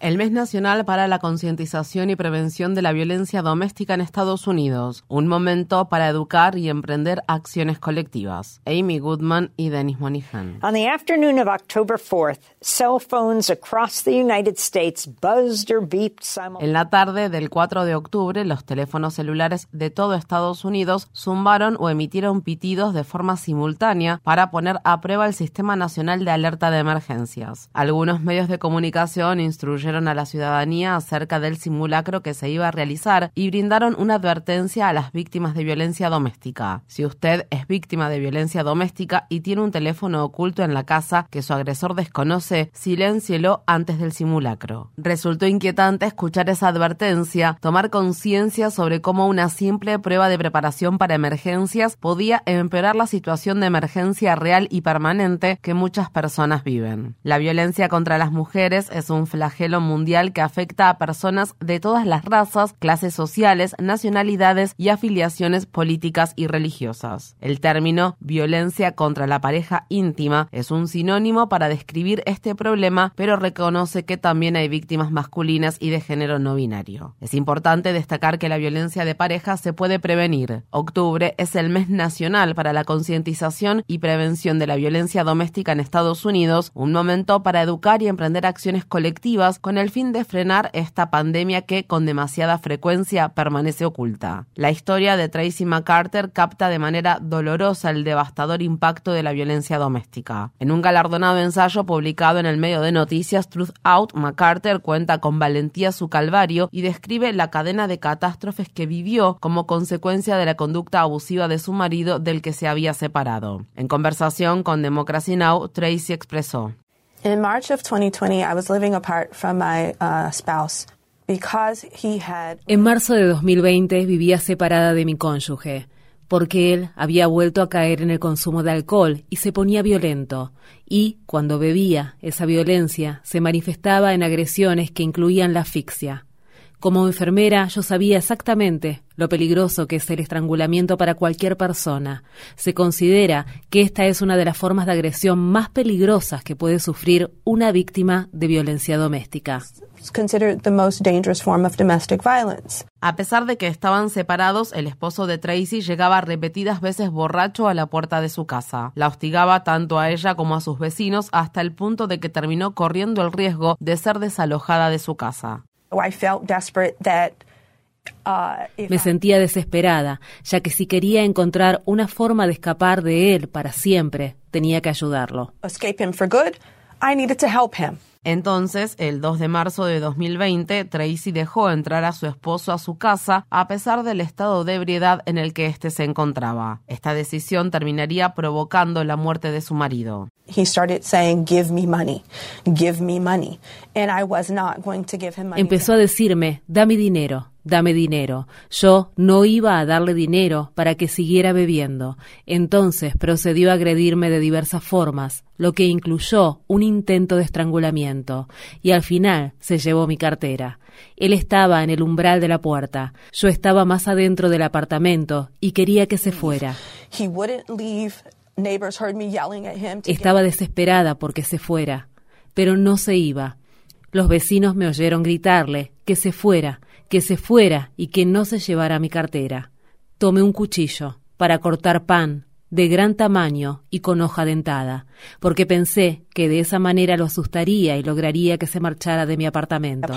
El mes nacional para la concientización y prevención de la violencia doméstica en Estados Unidos. Un momento para educar y emprender acciones colectivas. Amy Goodman y Dennis Monihan. On the afternoon of October 4th, cell phones across the United States buzzed or beeped simultaneously. En la tarde del 4 de octubre, los teléfonos celulares de todo Estados Unidos zumbaron o emitieron pitidos de forma simultánea para poner a prueba el sistema Sistema Nacional de Alerta de Emergencias. Algunos medios de comunicación instruyeron a la ciudadanía acerca del simulacro que se iba a realizar y brindaron una advertencia a las víctimas de violencia doméstica. Si usted es víctima de violencia doméstica y tiene un teléfono oculto en la casa que su agresor desconoce, siléncielo antes del simulacro. Resultó inquietante escuchar esa advertencia, tomar conciencia sobre cómo una simple prueba de preparación para emergencias podía empeorar la situación de emergencia real y permanente que muchas personas viven. La violencia contra las mujeres es un flagelo mundial que afecta a personas de todas las razas, clases sociales, nacionalidades y afiliaciones políticas y religiosas. El término violencia contra la pareja íntima es un sinónimo para describir este problema, pero reconoce que también hay víctimas masculinas y de género no binario. Es importante destacar que la violencia de pareja se puede prevenir. Octubre es el mes nacional para la concientización y prevención de la violencia doméstica en Estados Unidos, un momento para educar y emprender acciones colectivas con el fin de frenar esta pandemia que con demasiada frecuencia permanece oculta. La historia de Tracy McCarter capta de manera dolorosa el devastador impacto de la violencia doméstica. En un galardonado ensayo publicado en el medio de noticias Truth Out, McCarter cuenta con valentía su calvario y describe la cadena de catástrofes que vivió como consecuencia de la conducta abusiva de su marido del que se había separado. En conversación con Democracy Now, Tracy expresó. In March of 2020, I was living apart from my uh, spouse because he had. En marzo de 2020 vivía separada de mi cónyuge porque él había vuelto a caer en el consumo de alcohol y se ponía violento, y, cuando bebía, esa violencia se manifestaba en agresiones que incluían la asfixia. Como enfermera yo sabía exactamente lo peligroso que es el estrangulamiento para cualquier persona. Se considera que esta es una de las formas de agresión más peligrosas que puede sufrir una víctima de violencia doméstica. A pesar de que estaban separados, el esposo de Tracy llegaba repetidas veces borracho a la puerta de su casa. La hostigaba tanto a ella como a sus vecinos hasta el punto de que terminó corriendo el riesgo de ser desalojada de su casa. Uh, Me sentía desesperada, ya que si quería encontrar una forma de escapar de él para siempre, tenía que ayudarlo. Entonces, el 2 de marzo de 2020, Tracy dejó entrar a su esposo a su casa a pesar del estado de ebriedad en el que éste se encontraba. Esta decisión terminaría provocando la muerte de su marido. Empezó a decirme, dame dinero dame dinero. Yo no iba a darle dinero para que siguiera bebiendo. Entonces procedió a agredirme de diversas formas, lo que incluyó un intento de estrangulamiento, y al final se llevó mi cartera. Él estaba en el umbral de la puerta. Yo estaba más adentro del apartamento y quería que se fuera. Estaba desesperada porque se fuera, pero no se iba. Los vecinos me oyeron gritarle que se fuera, que se fuera y que no se llevara mi cartera. Tomé un cuchillo para cortar pan de gran tamaño y con hoja dentada, porque pensé que de esa manera lo asustaría y lograría que se marchara de mi apartamento.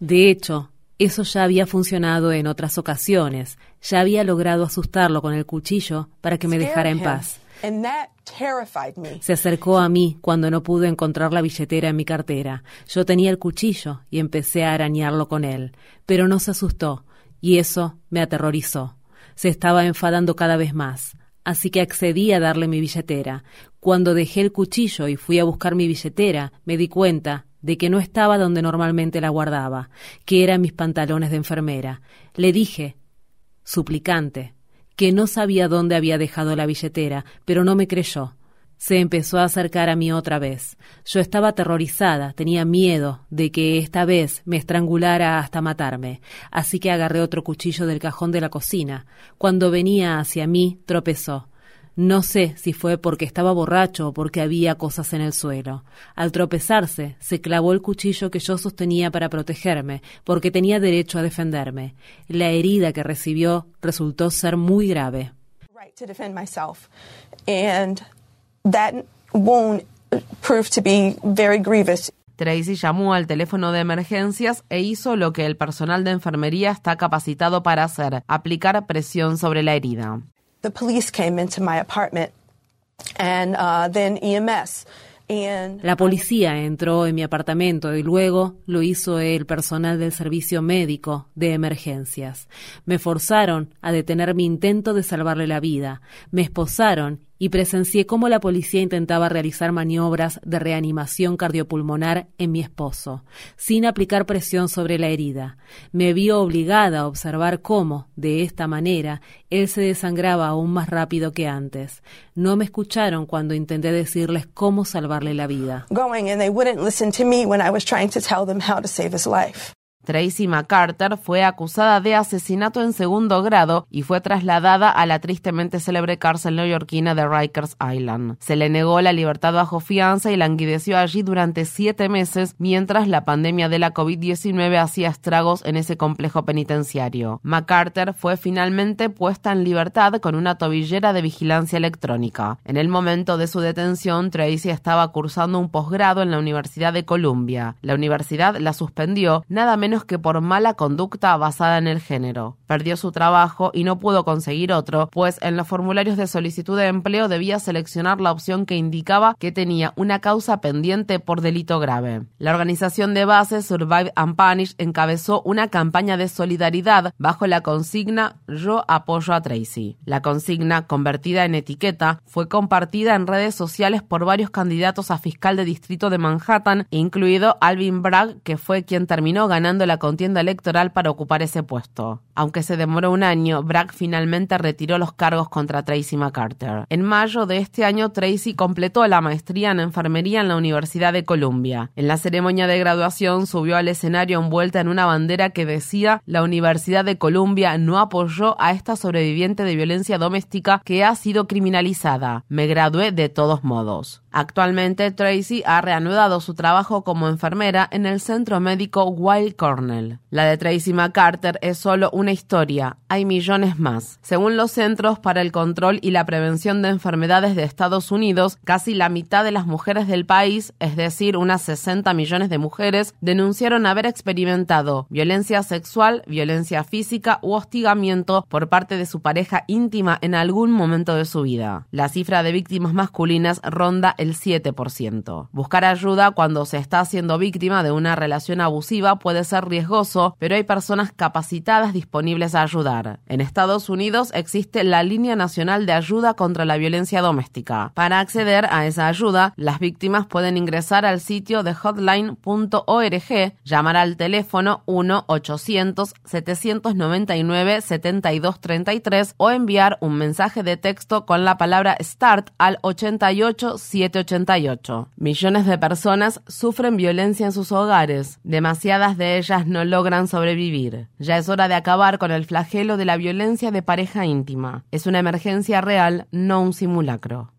De hecho, eso ya había funcionado en otras ocasiones. Ya había logrado asustarlo con el cuchillo para que me dejara en paz. Se acercó a mí cuando no pude encontrar la billetera en mi cartera. Yo tenía el cuchillo y empecé a arañarlo con él, pero no se asustó, y eso me aterrorizó. Se estaba enfadando cada vez más, así que accedí a darle mi billetera. Cuando dejé el cuchillo y fui a buscar mi billetera, me di cuenta de que no estaba donde normalmente la guardaba, que eran mis pantalones de enfermera. Le dije, suplicante, que no sabía dónde había dejado la billetera, pero no me creyó. Se empezó a acercar a mí otra vez. Yo estaba aterrorizada, tenía miedo de que esta vez me estrangulara hasta matarme, así que agarré otro cuchillo del cajón de la cocina. Cuando venía hacia mí, tropezó. No sé si fue porque estaba borracho o porque había cosas en el suelo. Al tropezarse, se clavó el cuchillo que yo sostenía para protegerme, porque tenía derecho a defenderme. La herida que recibió resultó ser muy grave that wound proved to be very grievous. Tracy llamó al teléfono de emergencias e hizo lo que el personal de enfermería está capacitado para hacer, aplicar presión sobre la herida. The police came into my apartment and uh, then EMS la policía entró en mi apartamento y luego lo hizo el personal del servicio médico de emergencias. Me forzaron a detener mi intento de salvarle la vida. Me esposaron y presencié cómo la policía intentaba realizar maniobras de reanimación cardiopulmonar en mi esposo, sin aplicar presión sobre la herida. Me vi obligada a observar cómo, de esta manera, él se desangraba aún más rápido que antes. No me escucharon cuando intenté decirles cómo salvarle la vida. Tracy McCarter fue acusada de asesinato en segundo grado y fue trasladada a la tristemente célebre cárcel neoyorquina de Rikers Island. Se le negó la libertad bajo fianza y languideció allí durante siete meses mientras la pandemia de la COVID-19 hacía estragos en ese complejo penitenciario. McCarter fue finalmente puesta en libertad con una tobillera de vigilancia electrónica. En el momento de su detención, Tracy estaba cursando un posgrado en la Universidad de Columbia. La universidad la suspendió nada menos que por mala conducta basada en el género. Perdió su trabajo y no pudo conseguir otro, pues en los formularios de solicitud de empleo debía seleccionar la opción que indicaba que tenía una causa pendiente por delito grave. La organización de base Survive and Punish encabezó una campaña de solidaridad bajo la consigna Yo apoyo a Tracy. La consigna, convertida en etiqueta, fue compartida en redes sociales por varios candidatos a fiscal de distrito de Manhattan, incluido Alvin Bragg, que fue quien terminó ganando la contienda electoral para ocupar ese puesto. Aunque se demoró un año, Bragg finalmente retiró los cargos contra Tracy McCarter. En mayo de este año, Tracy completó la maestría en enfermería en la Universidad de Columbia. En la ceremonia de graduación subió al escenario envuelta en una bandera que decía la Universidad de Columbia no apoyó a esta sobreviviente de violencia doméstica que ha sido criminalizada. Me gradué de todos modos. Actualmente, Tracy ha reanudado su trabajo como enfermera en el centro médico Wild Cornell. La de Tracy McCarter es solo una historia, hay millones más. Según los Centros para el Control y la Prevención de Enfermedades de Estados Unidos, casi la mitad de las mujeres del país, es decir, unas 60 millones de mujeres, denunciaron haber experimentado violencia sexual, violencia física u hostigamiento por parte de su pareja íntima en algún momento de su vida. La cifra de víctimas masculinas ronda el 7%. Buscar ayuda cuando se está siendo víctima de una relación abusiva puede ser riesgoso, pero hay personas capacitadas disponibles a ayudar. En Estados Unidos existe la Línea Nacional de Ayuda contra la Violencia Doméstica. Para acceder a esa ayuda, las víctimas pueden ingresar al sitio de hotline.org, llamar al teléfono 1-800-799-7233 o enviar un mensaje de texto con la palabra START al 887 Millones de personas sufren violencia en sus hogares. Demasiadas de ellas no logran sobrevivir. Ya es hora de acabar con el flagelo de la violencia de pareja íntima. Es una emergencia real, no un simulacro.